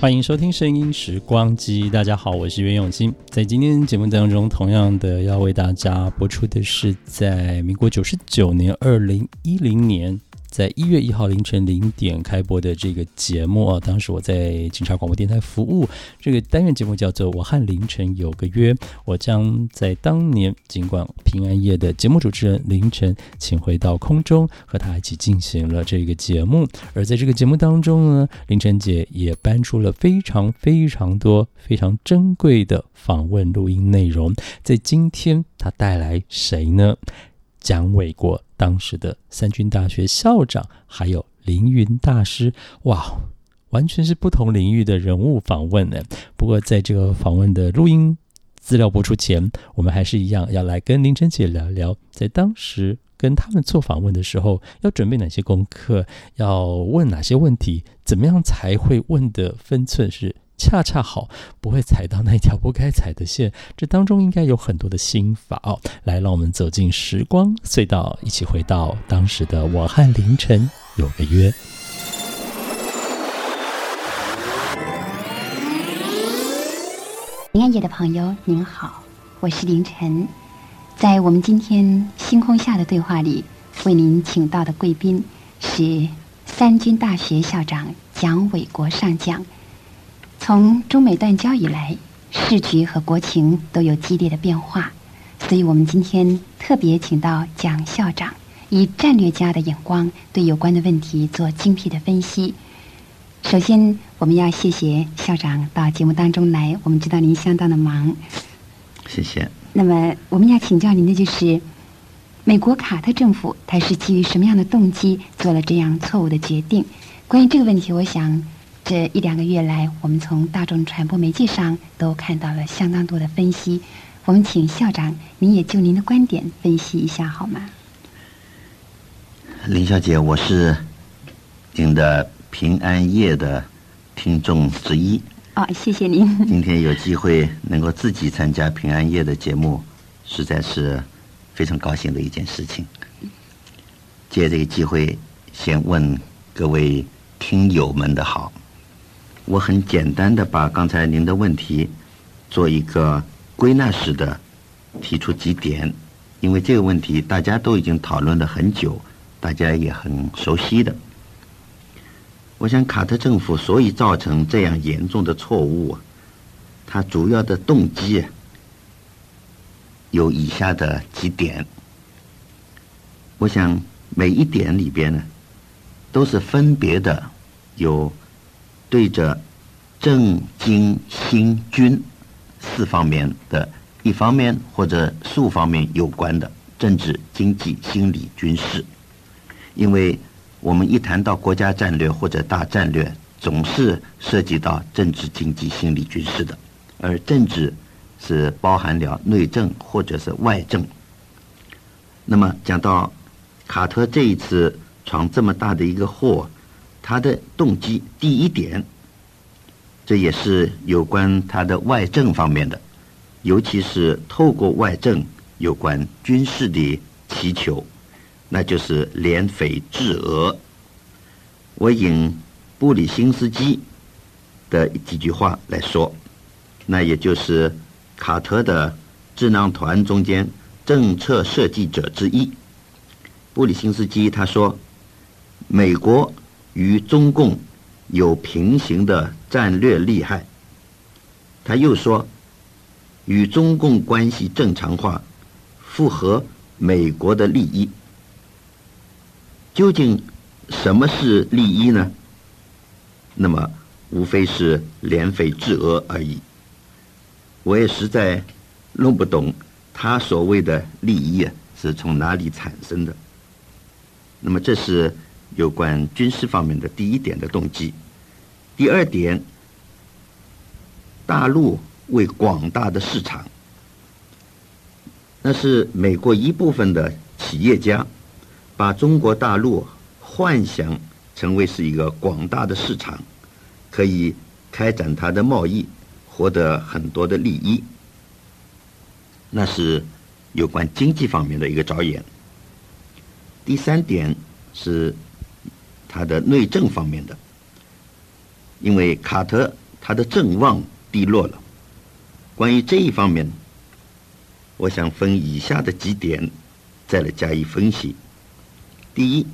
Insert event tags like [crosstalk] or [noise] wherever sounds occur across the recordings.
欢迎收听《声音时光机》，大家好，我是袁永新。在今天节目当中，同样的要为大家播出的是在民国九十九年二零一零年。在一月一号凌晨零点开播的这个节目啊，当时我在警察广播电台服务，这个单元节目叫做《我和凌晨有个约》，我将在当年尽管平安夜的节目主持人凌晨请回到空中，和他一起进行了这个节目。而在这个节目当中呢，凌晨姐也搬出了非常非常多非常珍贵的访问录音内容。在今天，她带来谁呢？蒋纬国。当时的三军大学校长，还有凌云大师，哇，完全是不同领域的人物访问呢。不过，在这个访问的录音资料播出前，我们还是一样要来跟林晨姐聊聊，在当时跟他们做访问的时候，要准备哪些功课，要问哪些问题，怎么样才会问的分寸是。恰恰好不会踩到那条不该踩的线，这当中应该有很多的心法哦。来，让我们走进时光隧道，一起回到当时的我和凌晨有个约。平安夜的朋友您好，我是凌晨，在我们今天星空下的对话里，为您请到的贵宾是三军大学校长蒋纬国上将。从中美断交以来，市局和国情都有激烈的变化，所以我们今天特别请到蒋校长，以战略家的眼光对有关的问题做精辟的分析。首先，我们要谢谢校长到节目当中来，我们知道您相当的忙。谢谢。那么，我们要请教您的就是，美国卡特政府他是基于什么样的动机做了这样错误的决定？关于这个问题，我想。这一两个月来，我们从大众传播媒介上都看到了相当多的分析。我们请校长，您也就您的观点分析一下好吗？林小姐，我是您的平安夜的听众之一。哦，谢谢您。今天有机会能够自己参加平安夜的节目，实在是非常高兴的一件事情。借这个机会，先问各位听友们的好。我很简单的把刚才您的问题做一个归纳式的提出几点，因为这个问题大家都已经讨论了很久，大家也很熟悉的。我想卡特政府所以造成这样严重的错误，它主要的动机有以下的几点。我想每一点里边呢，都是分别的有。对着政经新军四方面的一方面或者数方面有关的政治、经济、心理、军事，因为我们一谈到国家战略或者大战略，总是涉及到政治、经济、心理、军事的，而政治是包含了内政或者是外政。那么讲到卡特这一次闯这么大的一个祸。他的动机，第一点，这也是有关他的外政方面的，尤其是透过外政有关军事的祈求，那就是联匪制俄。我引布里辛斯基的几句话来说，那也就是卡特的智囊团中间政策设计者之一。布里辛斯基他说，美国。与中共有平行的战略利害。他又说，与中共关系正常化，符合美国的利益。究竟什么是利益呢？那么无非是联匪制俄而已。我也实在弄不懂他所谓的利益啊是从哪里产生的。那么这是。有关军事方面的第一点的动机，第二点，大陆为广大的市场那是美国一部分的企业家把中国大陆幻想成为是一个广大的市场，可以开展它的贸易，获得很多的利益。那是有关经济方面的一个着眼。第三点是他的内政方面的，因为卡特他的政望低落了。关于这一方面，我想分以下的几点再来加以分析。第一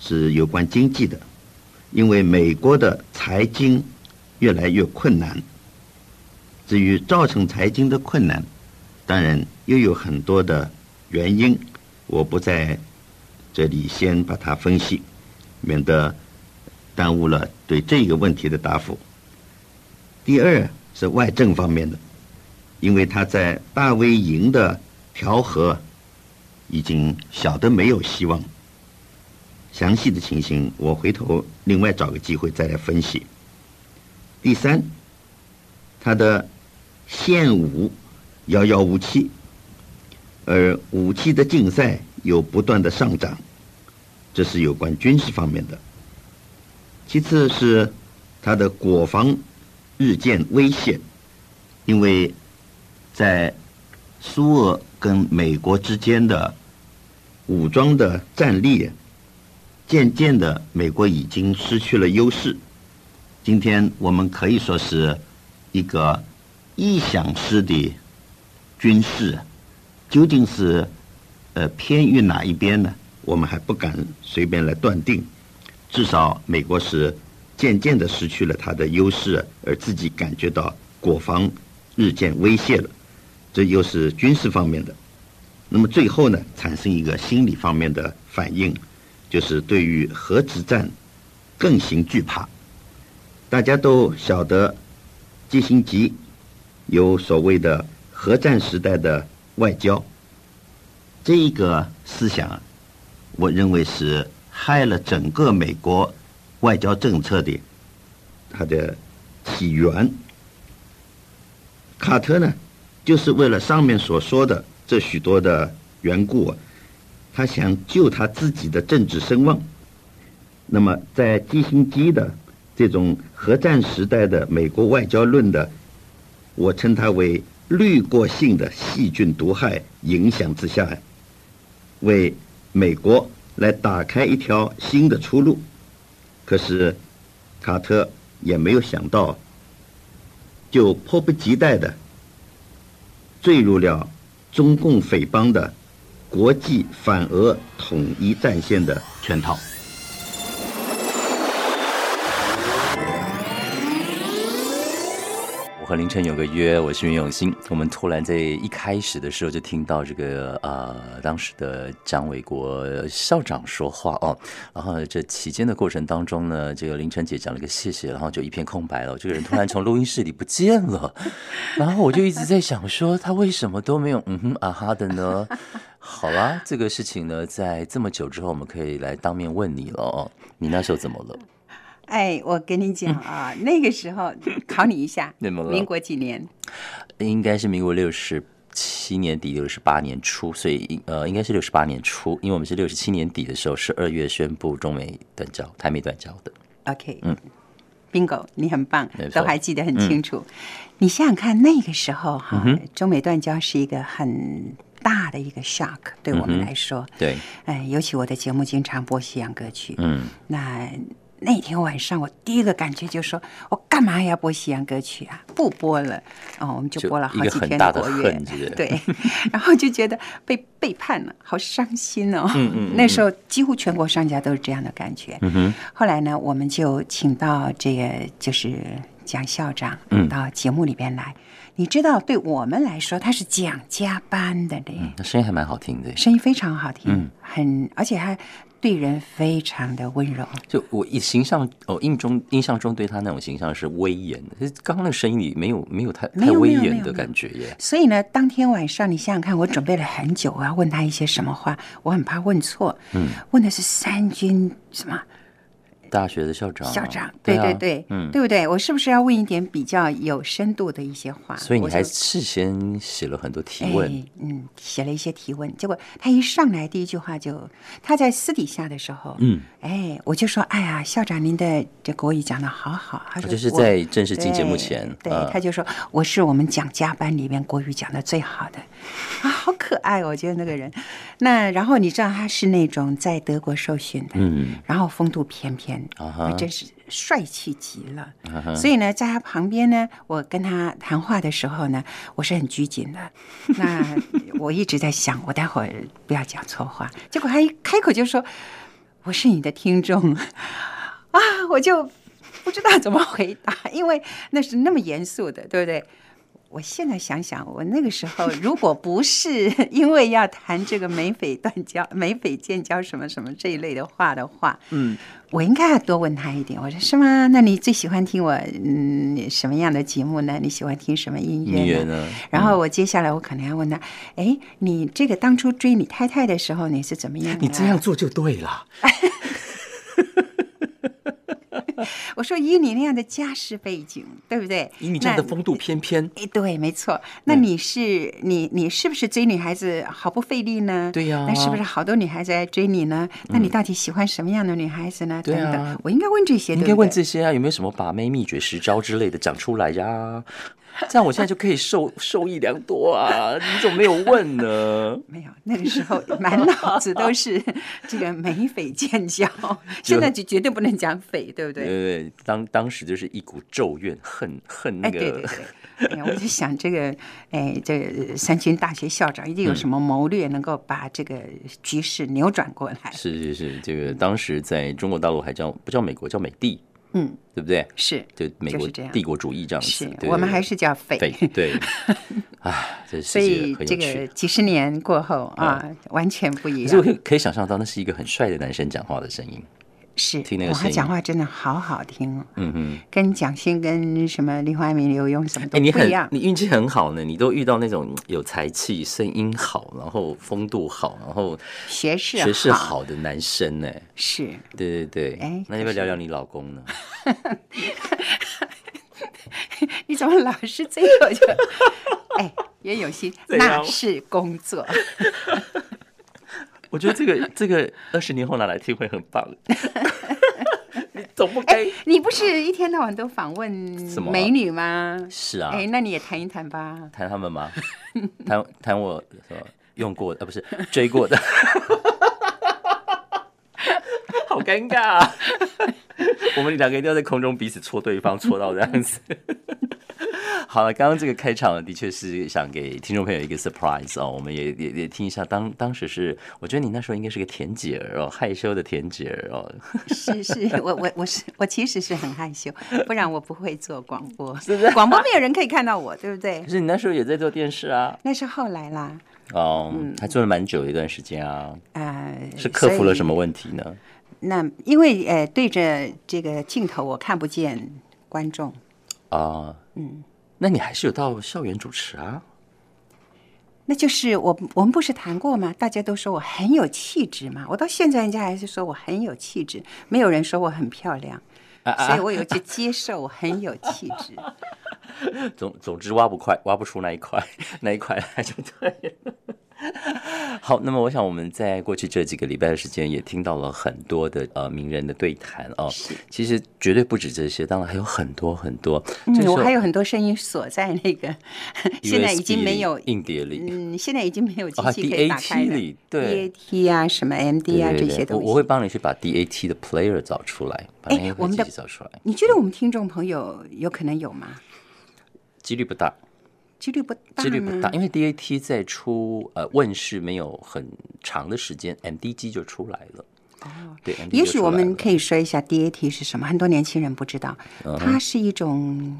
是有关经济的，因为美国的财经越来越困难。至于造成财经的困难，当然又有很多的原因，我不在这里先把它分析，免得耽误了对这个问题的答复。第二是外政方面的，因为他在大卫营的调和已经小的没有希望。详细的情形，我回头另外找个机会再来分析。第三，他的现武遥遥无期，而武器的竞赛又不断的上涨，这是有关军事方面的。其次是他的国防日渐危险，因为在苏俄跟美国之间的武装的战力。渐渐的，美国已经失去了优势。今天我们可以说是一个臆想式的军事，究竟是呃偏于哪一边呢？我们还不敢随便来断定。至少美国是渐渐的失去了它的优势，而自己感觉到国防日渐威胁了。这又是军事方面的。那么最后呢，产生一个心理方面的反应。就是对于核子战更形惧怕，大家都晓得基辛吉有所谓的核战时代的外交，这一个思想，我认为是害了整个美国外交政策的它的起源。卡特呢，就是为了上面所说的这许多的缘故。他想救他自己的政治声望，那么在基辛基的这种核战时代的美国外交论的，我称它为滤过性的细菌毒害影响之下，为美国来打开一条新的出路。可是卡特也没有想到，就迫不及待的坠入了中共匪帮的。国际反俄统一战线的圈套。和凌晨有个约，我是袁永新。我们突然在一开始的时候就听到这个呃，当时的蒋纬国校长说话哦，然后这期间的过程当中呢，这个凌晨姐讲了个谢谢，然后就一片空白了。这个人突然从录音室里不见了，然后我就一直在想说，他为什么都没有嗯哼啊哈的呢？好啦，这个事情呢，在这么久之后，我们可以来当面问你了哦。你那时候怎么了？哎，我跟你讲啊，那个时候 [laughs] 考你一下，民国几年？应该是民国六十七年底、六十八年初，所以呃，应该是六十八年初，因为我们是六十七年底的时候，十二月宣布中美断交、台美断交的。OK，嗯，Bingo，你很棒，都还记得很清楚。你想想看，那个时候哈，中美断交是一个很。大的一个 shock 对我们来说，对，哎，尤其我的节目经常播西洋歌曲，嗯，那那天晚上我第一个感觉就是说，我干嘛要播西洋歌曲啊？不播了，哦，我们就播了好几天的国乐，对，[laughs] 然后就觉得被背叛了，好伤心哦。嗯嗯，那时候几乎全国商家都是这样的感觉。嗯哼，后来呢，我们就请到这个就是蒋校长到节目里边来。你知道，对我们来说，他是蒋家班的嘞。那声音还蛮好听的，声音非常好听，很而且还对人非常的温柔。就我印形象哦，印中印象中对他那种形象是威严的，刚刚那声音里没有没有太太威严的感觉耶。所以呢，当天晚上你想想看，我准备了很久，我要问他一些什么话，我很怕问错。嗯，问的是三军什么？大学的校长，校长，对对对，嗯，对不对？我是不是要问一点比较有深度的一些话？所以你还事先写了很多提问，嗯，写了一些提问。结果他一上来第一句话就，他在私底下的时候，嗯，哎，我就说，哎呀，校长您的这国语讲的好好。他说就是在正式进节目前，对，他就说我是我们讲家班里面国语讲的最好的啊，好可爱，我觉得那个人。那然后你知道他是那种在德国受训的，嗯，然后风度翩翩。啊，真是帅气极了。所以呢，在他旁边呢，我跟他谈话的时候呢，我是很拘谨的。[laughs] 那我一直在想，我待会儿不要讲错话。结果他一开口就说：“我是你的听众。[laughs] ”啊，我就不知道怎么回答，因为那是那么严肃的，对不对？我现在想想，我那个时候如果不是 [laughs] 因为要谈这个美匪断交、美匪建交什么什么这一类的话的话，嗯，我应该要多问他一点。我说是吗？那你最喜欢听我嗯什么样的节目呢？你喜欢听什么音乐呢？然后我接下来我可能要问他，哎，你这个当初追你太太的时候你是怎么样？你这样做就对了。[laughs] [laughs] 我说以你那样的家世背景，对不对？以你这样的风度翩翩，哎，对，没错。那你是你你是不是追女孩子毫不费力呢？对呀。那是不是好多女孩子来追你呢？那你到底喜欢什么样的女孩子呢？等等，我应该问这些，应该问这些啊？有没有什么把妹秘诀十招之类的讲出来呀？[laughs] 这样我现在就可以受受益良多啊！你怎么没有问呢？[laughs] 没有，那个时候满脑子都是 [laughs] 这个美匪建交，现在就绝对不能讲匪，对不对？对对，当当时就是一股咒怨，恨恨那个。对对对，我就想这个，哎，这三军大学校长一定有什么谋略，能够把这个局势扭转过来。是是是，这个当时在中国大陆还叫不叫美国，叫美帝。嗯，对不对？是，就美国帝国主义这样子。是我们还是叫匪？对，[laughs] 啊，所以这个几十年过后啊，完全不一样。可是可以想象到，那是一个很帅的男生讲话的声音。是，哇，他讲话真的好好听哦。嗯嗯，跟蒋欣、跟什么林怀民、刘墉什么都不一样。你运气很好呢，你都遇到那种有才气、声音好，然后风度好，然后学识学识好的男生呢。是，对对对。哎，那要不要聊聊你老公呢？[laughs] 你怎么老是这个？就 [laughs] 哎，袁永新，那是工作。我觉得这个这个二十年后拿来听会很棒。[laughs] 你总不该，你不是一天到晚都访问美女吗？是啊。哎，那你也谈一谈吧。谈他们吗？[laughs] 谈谈我用过的，呃，不是追过的。[laughs] 好尴尬。我们两个一定要在空中彼此戳对方，戳到这样子。[laughs] 好了，刚刚这个开场的确是想给听众朋友一个 surprise 哦，我们也也也听一下当当时是，我觉得你那时候应该是个甜姐儿哦，害羞的甜姐儿哦。[laughs] 是是，我我我是我其实是很害羞，不然我不会做广播，是不是？广播没有人可以看到我，对不对？可是你那时候也在做电视啊，那是后来啦。哦，还做了蛮久一段时间啊。啊，是克服了什么问题呢？那因为呃，对着这个镜头，我看不见观众啊。嗯。那你还是有到校园主持啊？那就是我我们不是谈过吗？大家都说我很有气质嘛。我到现在人家还是说我很有气质，没有人说我很漂亮，所以我有去接受我很有气质。[laughs] 总总之挖不快，挖不出那一块，[laughs] 那一块来就对了。[laughs] 好，那么我想我们在过去这几个礼拜的时间，也听到了很多的呃名人的对谈哦。其实绝对不止这些，当然还有很多很多。嗯，我还有很多声音锁在那个，现在已经没有硬碟里。嗯，现在已经没有机器可以打开了。对，DAT 啊，什么 MD 啊这些东西，我会帮你去把 DAT 的 player 找出来，把那个机器找出来。你觉得我们听众朋友有可能有吗？几率不大。几率不大，几率不大，因为 DAT 在出呃问世没有很长的时间，MDG 就出来了。哦，对，也许我们可以说一下 DAT 是什么，很多年轻人不知道，它是一种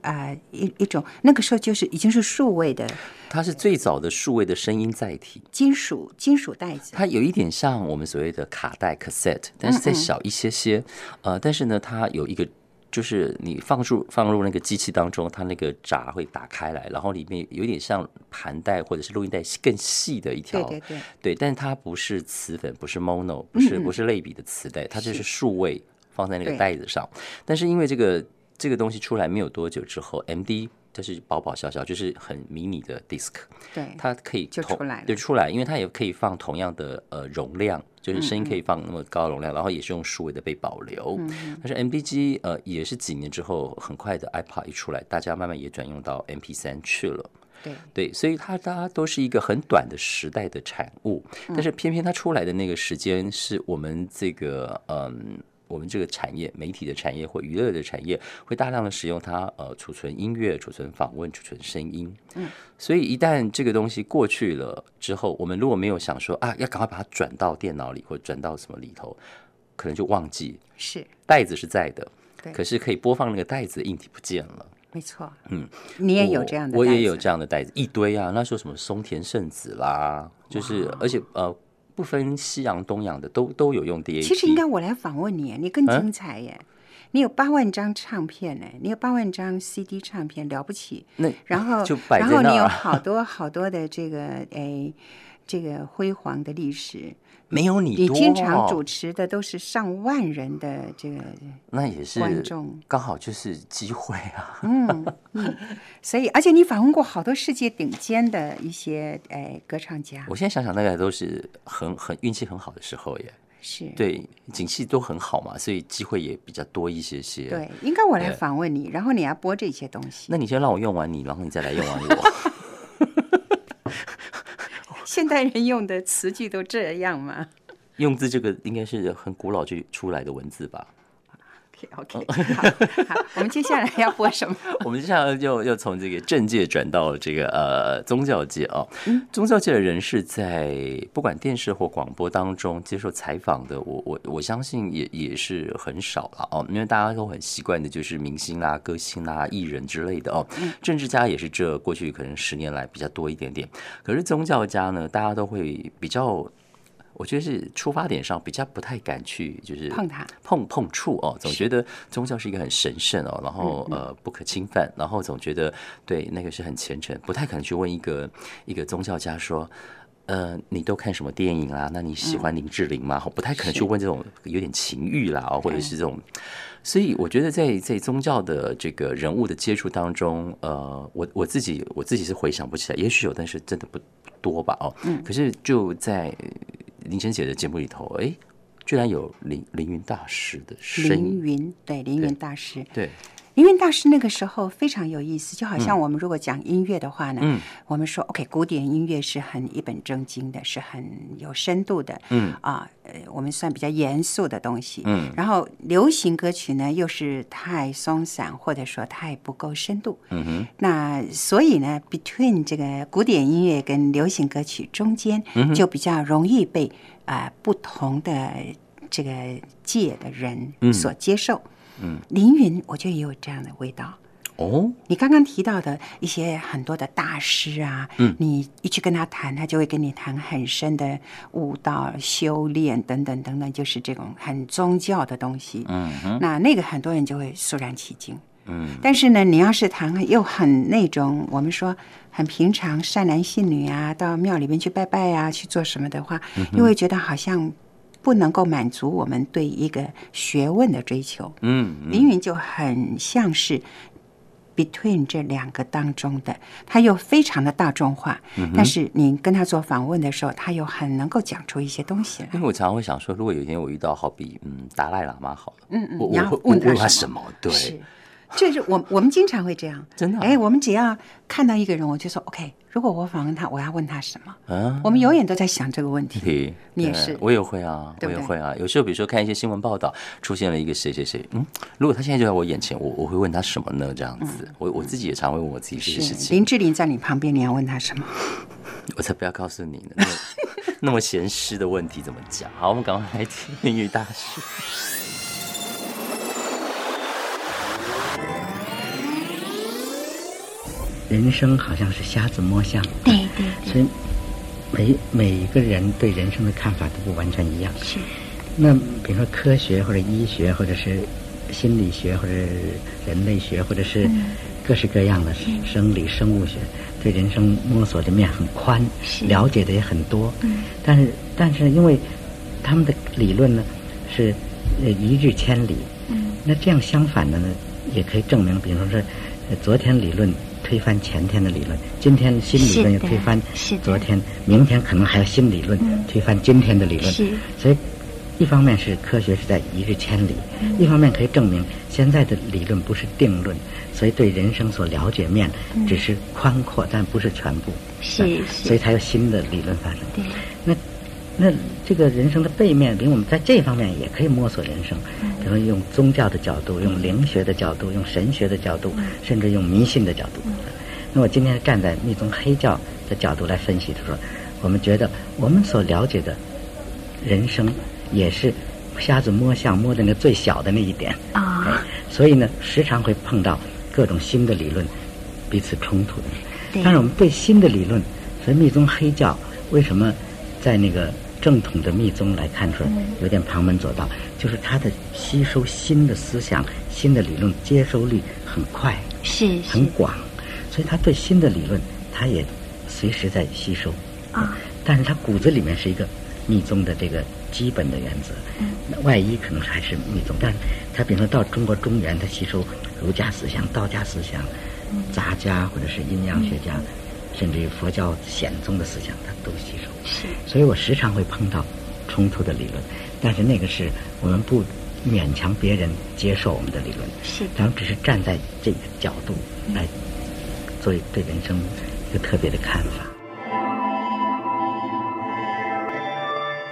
啊一一种那个时候就是已经是数位的，它是最早的数位的声音载体，金属金属袋子，它有一点像我们所谓的卡带 cassette，但是再小一些些，呃，但是呢，它有一个。就是你放入放入那个机器当中，它那个闸会打开来，然后里面有点像盘带或者是录音带更细的一条，对对对，对，但是它不是磁粉，不是 mono，不是不是类比的磁带，它就是数位放在那个袋子上。但是因为这个这个东西出来没有多久之后，MD。就是薄薄小小，就是很迷你的 disk 对，它可以就出来，就出来，因为它也可以放同样的呃容量，就是声音可以放那么高容量，然后也是用数位的被保留。但是 M B G 呃也是几年之后很快的 iPod 一出来，大家慢慢也转用到 M P 三去了。对对，所以它大家都是一个很短的时代的产物，但是偏偏它出来的那个时间是我们这个嗯。我们这个产业、媒体的产业或娱乐的产业，会大量的使用它，呃，储存音乐、储存访问、储存声音。嗯，所以一旦这个东西过去了之后，我们如果没有想说啊，要赶快把它转到电脑里或转到什么里头，可能就忘记是袋子是在的，可是可以播放那个袋子的硬体不见了。没错，嗯，你也有这样的，我也有这样的袋子，一堆啊。那时候什么松田圣子啦，就是而且呃。不分西洋东洋的都都有用 DAT。其实应该我来访问你，你更精彩耶！你有八万张唱片呢，你有八万张 CD 唱片，了不起。那然后然后你有好多好多的这个诶，这个辉煌的历史。没有你，你经常主持的都是上万人的这个，那也是观众，刚好就是机会啊。嗯嗯，所以而且你访问过好多世界顶尖的一些哎歌唱家。我现在想想，大概都是很很运气很好的时候耶。是，对，景气都很好嘛，所以机会也比较多一些些。对，应该我来访问你，然后你要播这些东西。那你先让我用完你，然后你再来用完我。[laughs] 现代人用的词句都这样吗？用字这个应该是很古老就出来的文字吧。OK，[laughs] 好，好，我们接下来要播什么？[laughs] 我们接下来就要从这个政界转到这个呃宗教界啊。宗教界的人士在不管电视或广播当中接受采访的，我我我相信也也是很少了哦，因为大家都很习惯的就是明星啦、歌星啦、艺人之类的哦。政治家也是这过去可能十年来比较多一点点，可是宗教家呢，大家都会比较。我觉得是出发点上比较不太敢去，就是碰它、碰碰触哦，总觉得宗教是一个很神圣哦，然后呃不可侵犯，然后总觉得对那个是很虔诚，不太可能去问一个一个宗教家说，呃，你都看什么电影啊？那你喜欢林志玲吗？不太可能去问这种有点情欲啦，或者是这种，所以我觉得在在宗教的这个人物的接触当中，呃，我我自己我自己是回想不起来，也许有，但是真的不多吧？哦，嗯，可是就在。林晨姐的节目里头，哎，居然有凌凌云大师的声音。凌云，对，凌云大师，对，凌云大师那个时候非常有意思，就好像我们如果讲音乐的话呢，嗯，我们说 OK，古典音乐是很一本正经的，是很有深度的，嗯。啊，呃，我们算比较严肃的东西，嗯，然后流行歌曲呢又是太松散，或者说太不够深度，嗯哼，那所以呢，between 这个古典音乐跟流行歌曲中间，就比较容易被啊不同的这个界的人所接受，嗯，凌云我觉得也有这样的味道。哦，你刚刚提到的一些很多的大师啊，嗯，你一去跟他谈，他就会跟你谈很深的悟道、修炼等等等等，就是这种很宗教的东西。嗯哼，那那个很多人就会肃然起敬。嗯，但是呢，你要是谈又很那种我们说很平常、善男信女啊，到庙里面去拜拜啊，去做什么的话，又会觉得好像不能够满足我们对一个学问的追求。嗯，凌云就很像是。between 这两个当中的，他又非常的大众化，但是你跟他做访问的时候，他又很能够讲出一些东西来。因为我常常会想说，如果有一天我遇到好比嗯达赖喇嘛好了，嗯嗯，我会问他什么？对。[laughs] 就是我，我们经常会这样，真的。哎，我们只要看到一个人，我就说 OK。如果我访问他，我要问他什么？嗯，我们永远都在想这个问题。你也是，我也会啊，我也会啊。有时候，比如说看一些新闻报道，出现了一个谁谁谁，嗯，如果他现在就在我眼前，我我会问他什么呢？这样子，我我自己也常会问我自己这些事情。林志玲在你旁边，你要问他什么？[laughs] 我才不要告诉你呢，那么闲湿的问题怎么讲？好，我们赶快来听英语大师。人生好像是瞎子摸象，对对对，所以每每一个人对人生的看法都不完全一样。是，那比如说科学或者医学或者是心理学或者人类学或者是各式各样的生理生物学，对人生摸索的面很宽，了解的也很多。但是但是因为他们的理论呢是呃一日千里，那这样相反的呢也可以证明，比方说昨天理论推翻前天的理论，今天新理论又推翻昨天，明天可能还有新理论推翻今天的理论，所以。一方面是科学是在一日千里，一方面可以证明现在的理论不是定论，所以对人生所了解面只是宽阔，但不是全部。是是。所以才有新的理论发生。对。那那这个人生的背面，比如我们在这方面也可以摸索人生，比如用宗教的角度，用灵学的角度，用神学的角度，甚至用迷信的角度。那我今天站在密宗黑教的角度来分析，就说我们觉得我们所了解的人生。也是瞎子摸象，摸的那最小的那一点啊，所以呢，时常会碰到各种新的理论彼此冲突的。但是我们对新的理论，所以密宗黑教为什么在那个正统的密宗来看出来有点旁门左道，就是他的吸收新的思想、新的理论接收率很快，是很广，所以他对新的理论他也随时在吸收啊。但是他骨子里面是一个密宗的这个。基本的原则，那外衣可能还是密宗，但是他比如说到中国中原，他吸收儒家思想、道家思想、杂家或者是阴阳学家，甚至于佛教显宗的思想，他都吸收。是，所以我时常会碰到冲突的理论，但是那个是我们不勉强别人接受我们的理论，是，咱们只是站在这个角度来做对人生一个特别的看法。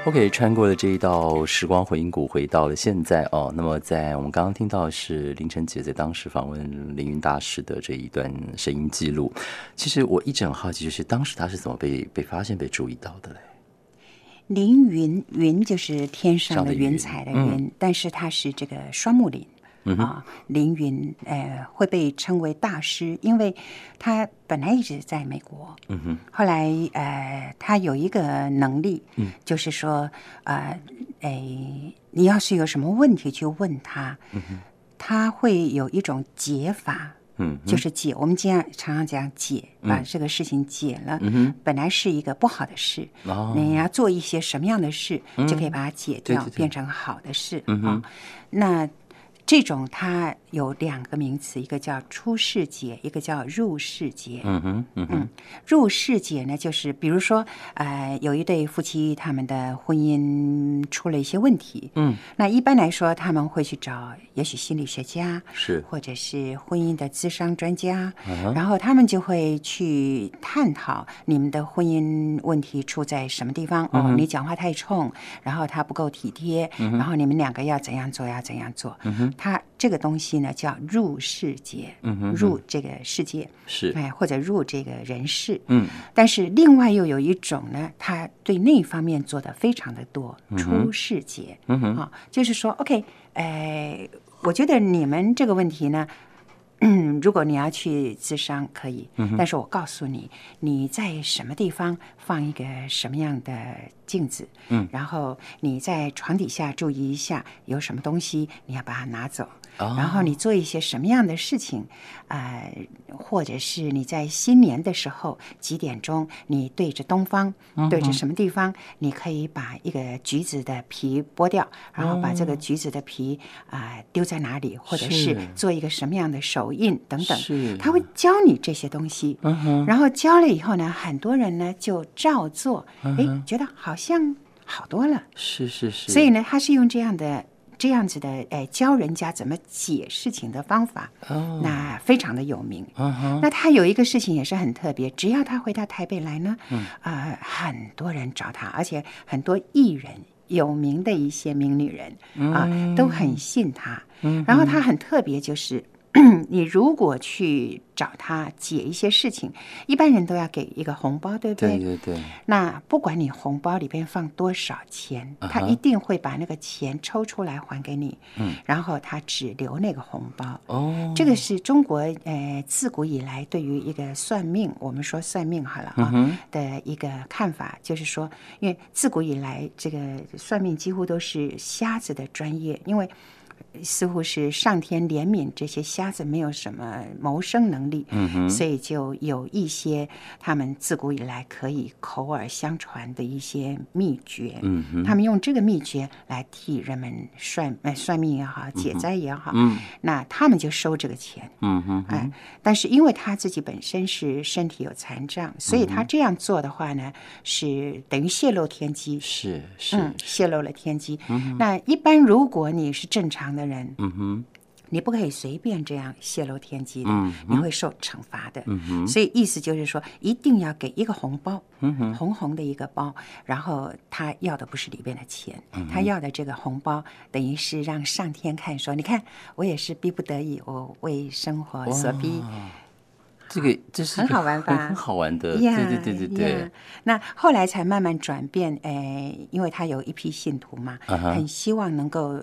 OK，穿过了这一道时光回音谷，回到了现在哦。那么，在我们刚刚听到是凌晨姐在当时访问凌云大师的这一段声音记录。其实我一直很好奇，就是当时他是怎么被被发现、被注意到的嘞？凌云云就是天上的云彩的云，但是他是这个双木林。啊，凌云，呃，会被称为大师，因为他本来一直在美国。嗯哼。后来，呃，他有一个能力，嗯，就是说，呃，哎，你要是有什么问题去问他，嗯哼，他会有一种解法，嗯，就是解。我们经常常常讲解，把这个事情解了。嗯哼。本来是一个不好的事，哦，你要做一些什么样的事，就可以把它解掉，变成好的事。嗯哼。那。这种它有两个名词，一个叫出世节，一个叫入世节。嗯哼，嗯，入世节呢，就是比如说，呃，有一对夫妻，他们的婚姻出了一些问题。嗯，那一般来说，他们会去找也许心理学家，是，或者是婚姻的咨商专家，然后他们就会去探讨你们的婚姻问题出在什么地方。哦，你讲话太冲，然后他不够体贴，然后你们两个要怎样做，要怎样做。嗯。它这个东西呢，叫入世界，入这个世界是哎，或者入这个人世，嗯。但是另外又有一种呢，他对那方面做的非常的多，出世节，嗯哼，啊，就是说，OK，哎，我觉得你们这个问题呢。嗯，如果你要去自伤，可以。但是我告诉你，你在什么地方放一个什么样的镜子，嗯，然后你在床底下注意一下有什么东西，你要把它拿走。然后你做一些什么样的事情，呃，或者是你在新年的时候几点钟，你对着东方，对着什么地方，你可以把一个橘子的皮剥掉，然后把这个橘子的皮啊丢在哪里，或者是做一个什么样的手印等等，他会教你这些东西。然后教了以后呢，很多人呢就照做，哎，觉得好像好多了。是是是。所以呢，他是用这样的。这样子的，哎，教人家怎么解事情的方法，那非常的有名。那他有一个事情也是很特别，只要他回到台北来呢，呃，很多人找他，而且很多艺人、有名的一些名女人啊，都很信他。然后他很特别，就是。[clears throat] 你如果去找他解一些事情，一般人都要给一个红包，对不对？对对对。那不管你红包里边放多少钱，他一定会把那个钱抽出来还给你。嗯。然后他只留那个红包。哦。这个是中国呃自古以来对于一个算命，我们说算命好了啊的一个看法，就是说，因为自古以来这个算命几乎都是瞎子的专业，因为。似乎是上天怜悯这些瞎子没有什么谋生能力，嗯所以就有一些他们自古以来可以口耳相传的一些秘诀，嗯他们用这个秘诀来替人们算呃算命也好，解灾也好，嗯，那他们就收这个钱，嗯哼，哎，但是因为他自己本身是身体有残障，所以他这样做的话呢，是等于泄露天机，是是。泄露了天机。那一般如果你是正常的人，嗯哼，你不可以随便这样泄露天机的，你会受惩罚的。嗯哼，所以意思就是说，一定要给一个红包，嗯哼，红红的一个包，然后他要的不是里边的钱，他要的这个红包，等于是让上天看，说你看，我也是逼不得已，我为生活所逼。这个这是很好玩吧？很好玩的，对对对对对。那后来才慢慢转变，哎，因为他有一批信徒嘛，很希望能够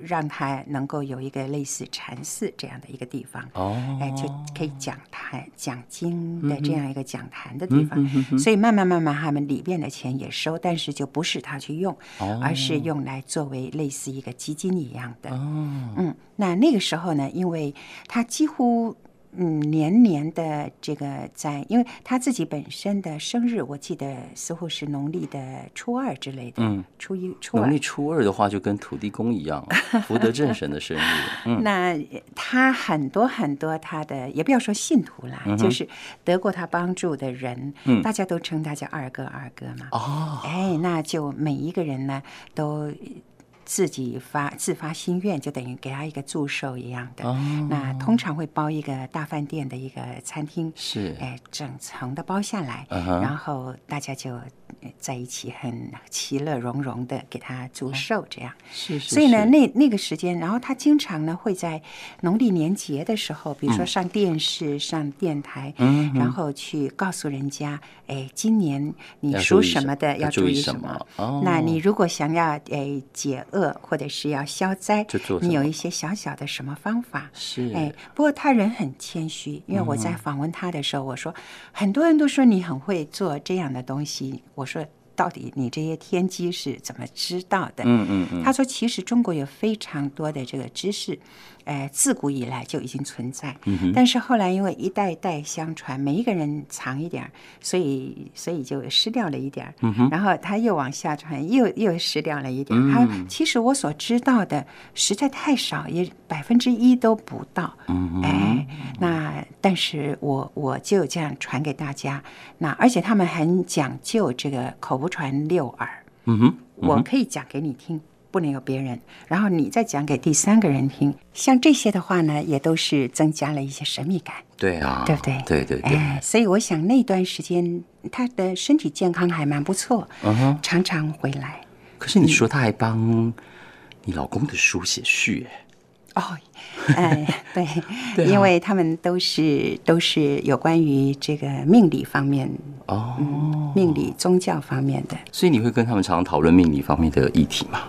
让他能够有一个类似禅寺这样的一个地方，哦，哎，就可以讲坛、讲经的这样一个讲坛的地方。所以慢慢慢慢，他们里边的钱也收，但是就不是他去用，而是用来作为类似一个基金一样的。哦，嗯，那那个时候呢，因为他几乎。嗯，年年的这个在，因为他自己本身的生日，我记得似乎是农历的初二之类的。嗯，初一、初二。农历初二的话，就跟土地公一样，[laughs] 福德正神的生日。嗯，[laughs] 那他很多很多他的，也不要说信徒啦，就是得过他帮助的人，大家都称他叫二哥，二哥嘛。哦，哎，那就每一个人呢都。自己发自发心愿，就等于给他一个祝寿一样的。那通常会包一个大饭店的一个餐厅，是。哎整层的包下来，然后大家就在一起很其乐融融的给他祝寿，这样。是是。所以呢，那那个时间，然后他经常呢会在农历年节的时候，比如说上电视、上电台，嗯然后去告诉人家，哎，今年你属什么的要注意什么。哦。那你如果想要哎解厄。或者是要消灾，你有一些小小的什么方法？是哎，不过他人很谦虚，因为我在访问他的时候，我说很多人都说你很会做这样的东西，我说。到底你这些天机是怎么知道的？嗯嗯嗯。他说，其实中国有非常多的这个知识，呃，自古以来就已经存在。嗯但是后来因为一代代相传，每一个人藏一点所以所以就失掉了一点嗯然后他又往下传，又又失掉了一点他其实我所知道的实在太少，也百分之一都不到。嗯哎，那但是我我就这样传给大家。那而且他们很讲究这个口不。传六耳，嗯哼，我可以讲给你听，不能有别人，然后你再讲给第三个人听。像这些的话呢，也都是增加了一些神秘感。对啊，对不对？对对对。哎，所以我想那段时间他的身体健康还蛮不错，嗯哼，常常回来。可是你说他还帮你老公的书写序，哎。哦，哎，[laughs] 对，因为他们都是都是有关于这个命理方面哦，命理宗教方面的，所以你会跟他们常常讨论命理方面的议题吗？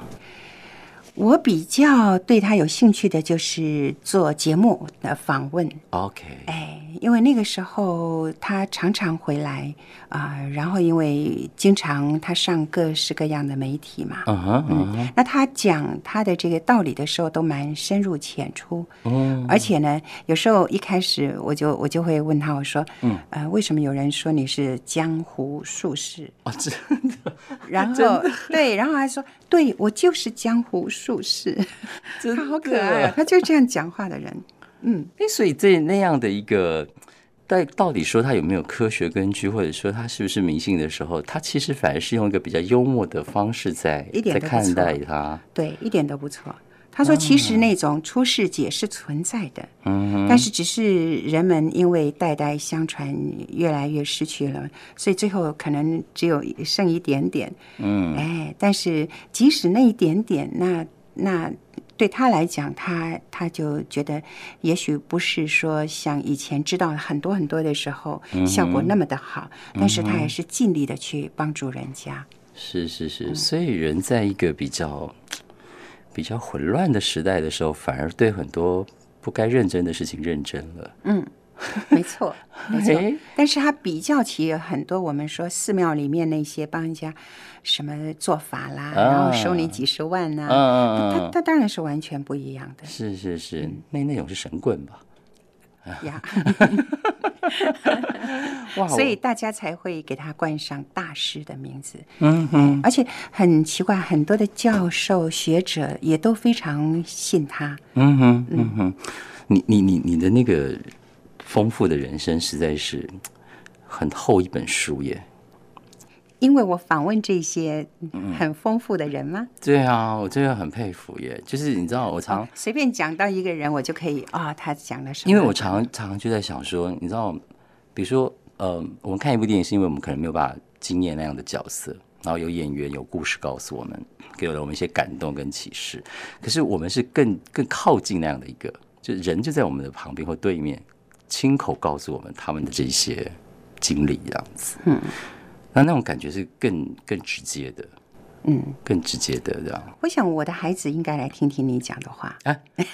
我比较对他有兴趣的就是做节目的访问。OK，哎，因为那个时候他常常回来啊，然后因为经常他上各式各样的媒体嘛，嗯嗯，那他讲他的这个道理的时候都蛮深入浅出，嗯，而且呢，有时候一开始我就我就会问他，我说，嗯，呃，为什么有人说你是江湖术士？哦，真的，[laughs] 然后对，然后还说，对我就是江湖术。术士，[laughs] 他好可爱啊！他就这样讲话的人，嗯，哎，所以这那样的一个，但到底说它有没有科学根据，或者说它是不是迷信的时候，他其实反而是用一个比较幽默的方式在在看待它，对，一点都不错。他说：“其实那种出世界是存在的，嗯，但是只是人们因为代代相传，越来越失去了，所以最后可能只有剩一点点，嗯，哎，但是即使那一点点，那那对他来讲，他他就觉得也许不是说像以前知道很多很多的时候效果那么的好，但是他也是尽力的去帮助人家。是是是，所以人在一个比较。”比较混乱的时代的时候，反而对很多不该认真的事情认真了。嗯，[laughs] 没错，[laughs] 没错。但是他比较起很多我们说寺庙里面那些帮人家什么做法啦，然后收你几十万呐，他他当然是完全不一样的。是是是，那那种是神棍吧？呀，[laughs] 哇！所以大家才会给他冠上大师的名字。嗯哼，而且很奇怪，很多的教授学者也都非常信他。嗯哼，嗯哼，你你你你的那个丰富的人生实在是很厚一本书耶。因为我访问这些很丰富的人吗？对啊，我真的很佩服耶。就是你知道，我常随便讲到一个人，我就可以啊，他讲了什么？因为我常常就在想说，你知道，比如说，呃，我们看一部电影，是因为我们可能没有办法经验那样的角色，然后有演员有故事告诉我们，给了我们一些感动跟启示。可是我们是更更靠近那样的一个，就人就在我们的旁边或对面，亲口告诉我们他们的这些经历，这样子。嗯。那那种感觉是更更直接的，嗯，更直接的这样。我想我的孩子应该来听听你讲的话啊。[laughs]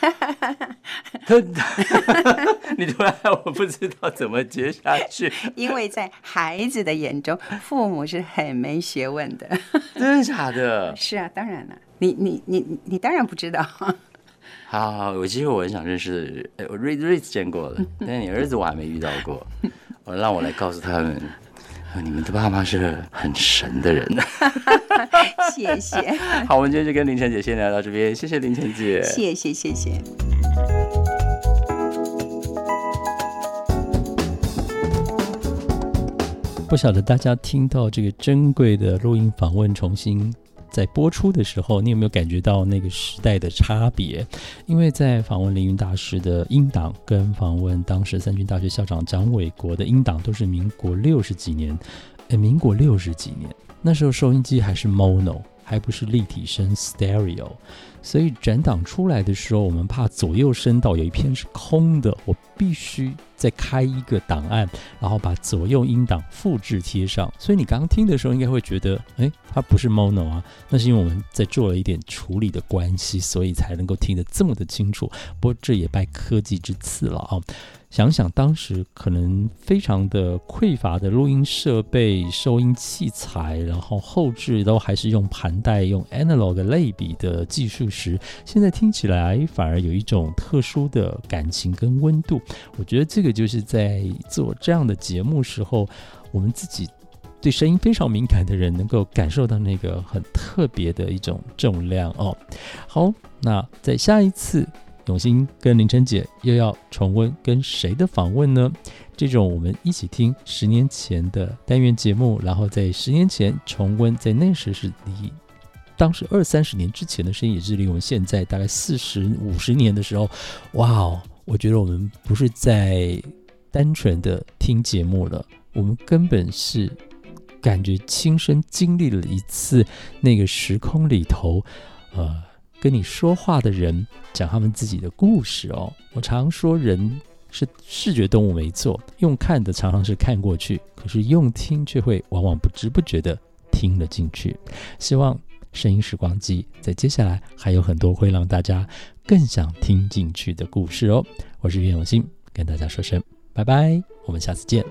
[laughs] 你突然我不知道怎么接下去，因为在孩子的眼中，父母是很没学问的。真的假的？是啊，当然了。你你你你当然不知道。好好好，我其实我很想认识，我瑞瑞子见过了，但是你儿子我还没遇到过。[laughs] 我让我来告诉他们。你们的爸妈是很神的人，[laughs] 谢谢。[laughs] 好，我们今天就跟林晨姐先聊到这边，谢谢林晨姐，谢谢谢谢。不晓得大家听到这个珍贵的录音访问重新。在播出的时候，你有没有感觉到那个时代的差别？因为在访问凌云大师的音档，跟访问当时三军大学校长蒋纬国的音档，都是民国六十几年。哎，民国六十几年，那时候收音机还是 mono，还不是立体声 stereo。所以转档出来的时候，我们怕左右声道有一片是空的，我必须再开一个档案，然后把左右音档复制贴上。所以你刚刚听的时候，应该会觉得，哎，它不是 mono 啊，那是因为我们在做了一点处理的关系，所以才能够听得这么的清楚。不过这也拜科技之赐了啊。想想当时可能非常的匮乏的录音设备、收音器材，然后后置都还是用盘带、用 analog 类比的技术时，现在听起来反而有一种特殊的感情跟温度。我觉得这个就是在做这样的节目时候，我们自己对声音非常敏感的人能够感受到那个很特别的一种重量哦。好，那在下一次。永新跟凌晨姐又要重温跟谁的访问呢？这种我们一起听十年前的单元节目，然后在十年前重温，在那时是离当时二三十年之前的声音，也是离我们现在大概四十五十年的时候，哇哦！我觉得我们不是在单纯的听节目了，我们根本是感觉亲身经历了一次那个时空里头，呃。跟你说话的人讲他们自己的故事哦。我常说人是视觉动物没错，用看的常常是看过去，可是用听却会往往不知不觉的听了进去。希望声音时光机在接下来还有很多会让大家更想听进去的故事哦。我是袁永新，跟大家说声拜拜，我们下次见。